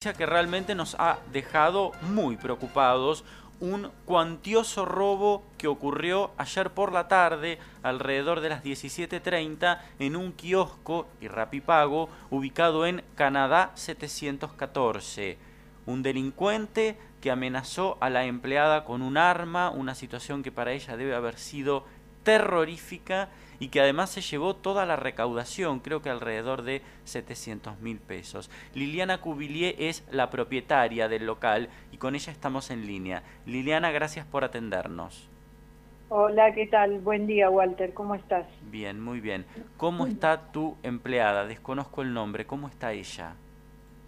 que realmente nos ha dejado muy preocupados. Un cuantioso robo que ocurrió ayer por la tarde, alrededor de las 17.30, en un kiosco y rapipago ubicado en Canadá 714. Un delincuente que amenazó a la empleada con un arma, una situación que para ella debe haber sido terrorífica y que además se llevó toda la recaudación, creo que alrededor de 700 mil pesos. Liliana Cubillier es la propietaria del local y con ella estamos en línea. Liliana, gracias por atendernos. Hola, ¿qué tal? Buen día, Walter. ¿Cómo estás? Bien, muy bien. ¿Cómo está tu empleada? Desconozco el nombre. ¿Cómo está ella?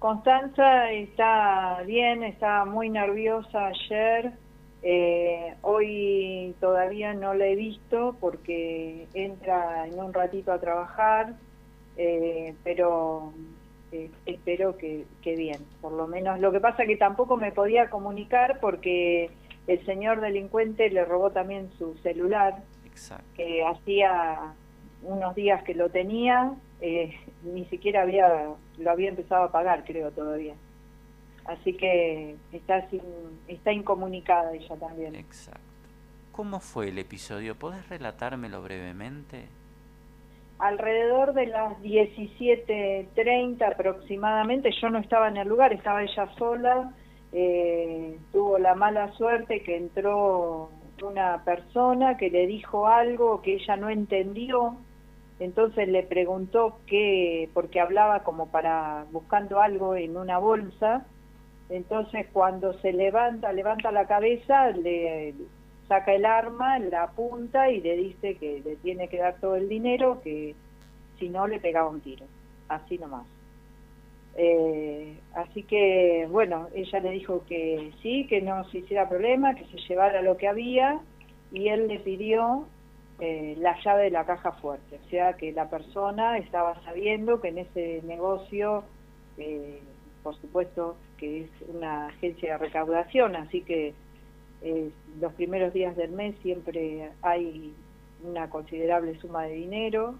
Constanza está bien, está muy nerviosa ayer. Eh, hoy todavía no la he visto porque entra en un ratito a trabajar, eh, pero eh, espero que, bien, por lo menos. Lo que pasa que tampoco me podía comunicar porque el señor delincuente le robó también su celular, que hacía unos días que lo tenía, ni siquiera había lo había empezado a pagar, creo, todavía. Así que está, sin, está incomunicada ella también. Exacto. ¿Cómo fue el episodio? ¿Podés relatármelo brevemente? Alrededor de las 17.30 aproximadamente, yo no estaba en el lugar, estaba ella sola, eh, tuvo la mala suerte que entró una persona que le dijo algo que ella no entendió, entonces le preguntó qué, porque hablaba como para buscando algo en una bolsa, entonces cuando se levanta, levanta la cabeza, le saca el arma, la apunta y le dice que le tiene que dar todo el dinero, que si no le pegaba un tiro, así nomás. Eh, así que, bueno, ella le dijo que sí, que no se hiciera problema, que se llevara lo que había y él le pidió eh, la llave de la caja fuerte, o sea que la persona estaba sabiendo que en ese negocio eh, por supuesto que es una agencia de recaudación, así que eh, los primeros días del mes siempre hay una considerable suma de dinero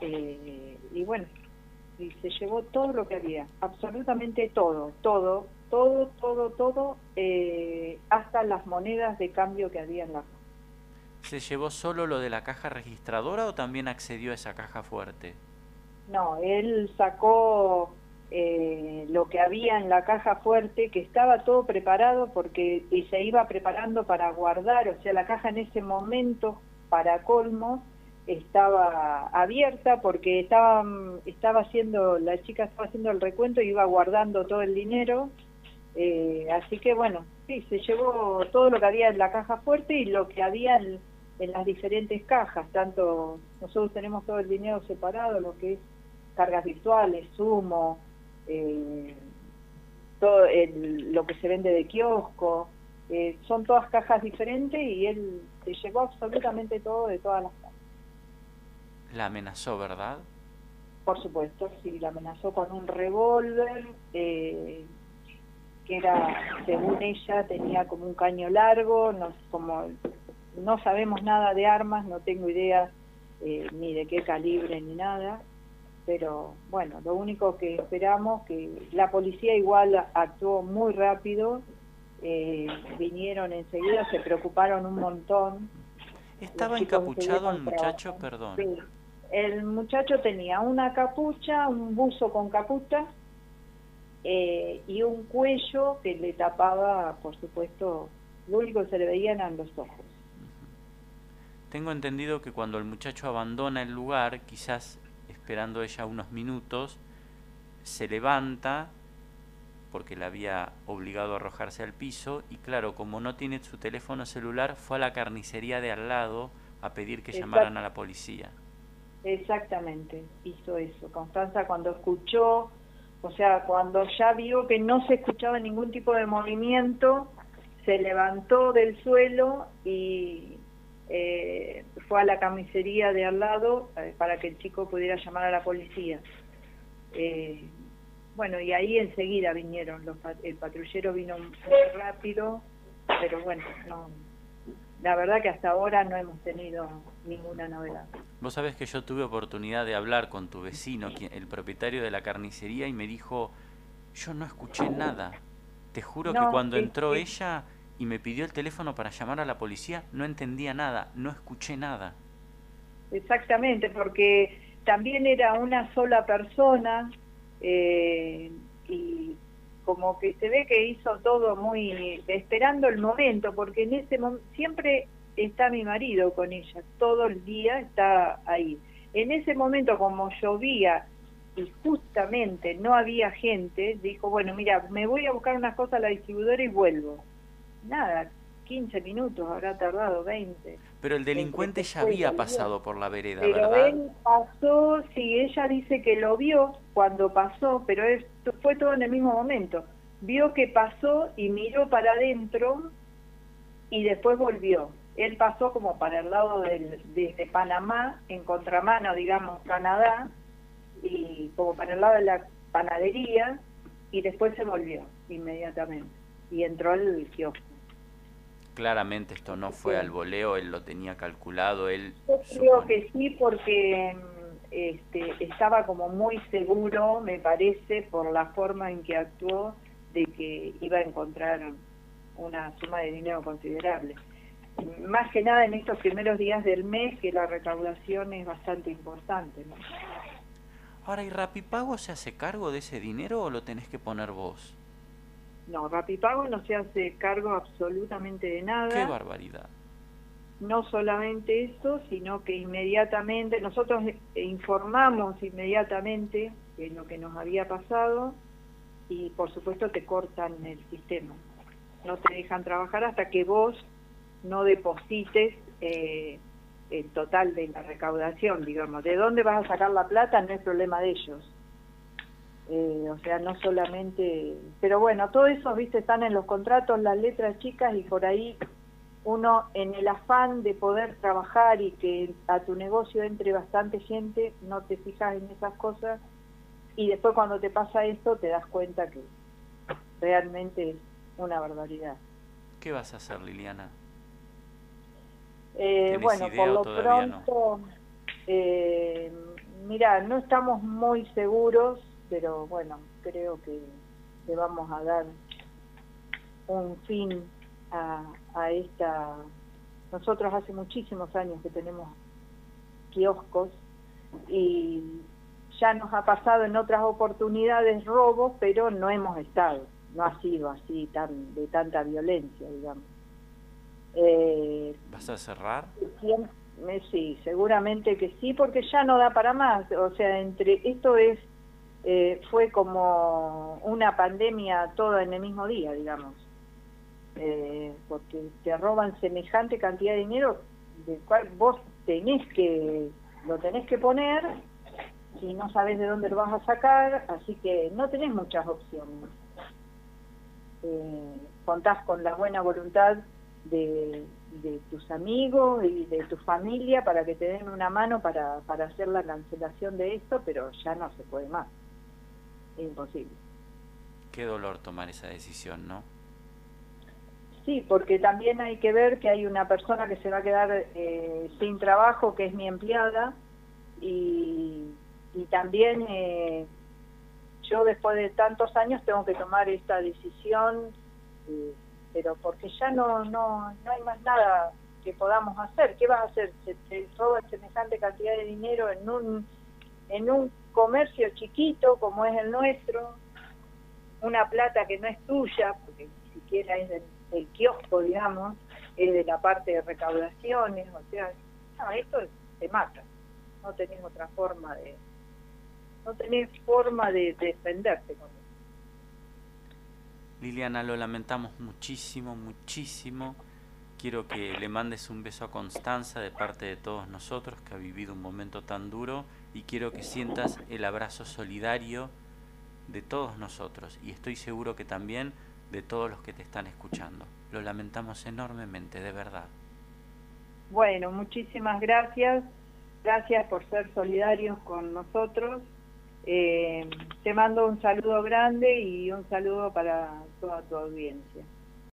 eh, y bueno, y se llevó todo lo que había, absolutamente todo, todo, todo, todo, todo, eh, hasta las monedas de cambio que había en la ¿Se llevó solo lo de la caja registradora o también accedió a esa caja fuerte? No, él sacó eh, lo que había en la caja fuerte, que estaba todo preparado porque y se iba preparando para guardar, o sea, la caja en ese momento, para colmo, estaba abierta porque estaba, estaba haciendo, la chica estaba haciendo el recuento y iba guardando todo el dinero, eh, así que bueno, sí, se llevó todo lo que había en la caja fuerte y lo que había en, en las diferentes cajas, tanto nosotros tenemos todo el dinero separado, lo que es cargas virtuales, sumo, eh, todo lo que se vende de kiosco, eh, son todas cajas diferentes y él se llevó absolutamente todo de todas las cajas. La amenazó, ¿verdad? Por supuesto, sí, la amenazó con un revólver, eh, que era, según ella, tenía como un caño largo, no, como, no sabemos nada de armas, no tengo idea eh, ni de qué calibre ni nada, pero bueno, lo único que esperamos que la policía igual actuó muy rápido, eh, vinieron enseguida, se preocuparon un montón. ¿Estaba encapuchado el muchacho? Perdón. El muchacho tenía una capucha, un buzo con capucha eh, y un cuello que le tapaba, por supuesto, lo único que se le veían eran los ojos. Tengo entendido que cuando el muchacho abandona el lugar, quizás esperando ella unos minutos, se levanta porque la había obligado a arrojarse al piso y claro, como no tiene su teléfono celular, fue a la carnicería de al lado a pedir que llamaran a la policía. Exactamente, hizo eso. Constanza cuando escuchó, o sea, cuando ya vio que no se escuchaba ningún tipo de movimiento, se levantó del suelo y eh, fue a la camisería de al lado eh, para que el chico pudiera llamar a la policía. Eh, bueno, y ahí enseguida vinieron, los, el patrullero vino muy rápido, pero bueno, no, la verdad que hasta ahora no hemos tenido ninguna novedad. Vos sabés que yo tuve oportunidad de hablar con tu vecino, el propietario de la carnicería, y me dijo, Yo no escuché nada. Te juro que cuando entró ella y me pidió el teléfono para llamar a la policía, no entendía nada, no escuché nada. Exactamente, porque también era una sola persona eh, y como que se ve que hizo todo muy esperando el momento, porque en ese momento siempre está mi marido con ella, todo el día está ahí. En ese momento, como llovía y justamente no había gente, dijo, bueno, mira, me voy a buscar unas cosas a la distribuidora y vuelvo. Nada, 15 minutos, habrá tardado 20. Pero el delincuente ya había pasado por la vereda, pero él pasó, sí, ella dice que lo vio cuando pasó, pero esto fue todo en el mismo momento. Vio que pasó y miró para adentro y después volvió. Él pasó como para el lado del, desde Panamá, en contramano, digamos, Canadá, y como para el lado de la panadería, y después se volvió inmediatamente y entró al kiosco claramente esto no fue al voleo, él lo tenía calculado, él... Yo creo que sí, porque este, estaba como muy seguro, me parece, por la forma en que actuó, de que iba a encontrar una suma de dinero considerable. Más que nada en estos primeros días del mes, que la recaudación es bastante importante. ¿no? Ahora, ¿y Rapipago se hace cargo de ese dinero o lo tenés que poner vos? No, Rapipago no se hace cargo absolutamente de nada. ¡Qué barbaridad! No solamente eso, sino que inmediatamente, nosotros informamos inmediatamente de lo que nos había pasado y por supuesto te cortan el sistema. No te dejan trabajar hasta que vos no deposites eh, el total de la recaudación, digamos. ¿De dónde vas a sacar la plata? No es problema de ellos eh, o sea, no solamente... Pero bueno, todo eso, viste, están en los contratos, las letras chicas y por ahí uno en el afán de poder trabajar y que a tu negocio entre bastante gente, no te fijas en esas cosas y después cuando te pasa esto te das cuenta que realmente es una barbaridad. ¿Qué vas a hacer, Liliana? Eh, bueno, por lo pronto, eh, mira, no estamos muy seguros pero bueno, creo que le vamos a dar un fin a, a esta... Nosotros hace muchísimos años que tenemos kioscos y ya nos ha pasado en otras oportunidades robos, pero no hemos estado, no ha sido así tan de tanta violencia, digamos. Eh, ¿Vas a cerrar? Sí, seguramente que sí, porque ya no da para más. O sea, entre esto es eh, fue como una pandemia toda en el mismo día, digamos. Eh, porque te roban semejante cantidad de dinero del cual vos tenés que, lo tenés que poner y no sabes de dónde lo vas a sacar, así que no tenés muchas opciones. Eh, contás con la buena voluntad de, de, tus amigos y de tu familia para que te den una mano para, para hacer la cancelación de esto, pero ya no se puede más imposible. Qué dolor tomar esa decisión, ¿no? Sí, porque también hay que ver que hay una persona que se va a quedar eh, sin trabajo, que es mi empleada, y, y también eh, yo después de tantos años tengo que tomar esta decisión, eh, pero porque ya no, no, no hay más nada que podamos hacer. ¿Qué vas a hacer? Se te roba semejante cantidad de dinero en un, en un comercio chiquito como es el nuestro, una plata que no es tuya, porque ni siquiera es del, kiosco, digamos, es de la parte de recaudaciones, o sea, esto te mata, no tenés otra forma de, no tenés forma de, defenderte con eso. Liliana, lo lamentamos muchísimo, muchísimo. Quiero que le mandes un beso a Constanza de parte de todos nosotros que ha vivido un momento tan duro y quiero que sientas el abrazo solidario de todos nosotros y estoy seguro que también de todos los que te están escuchando. Lo lamentamos enormemente, de verdad. Bueno, muchísimas gracias. Gracias por ser solidarios con nosotros. Eh, te mando un saludo grande y un saludo para toda tu audiencia.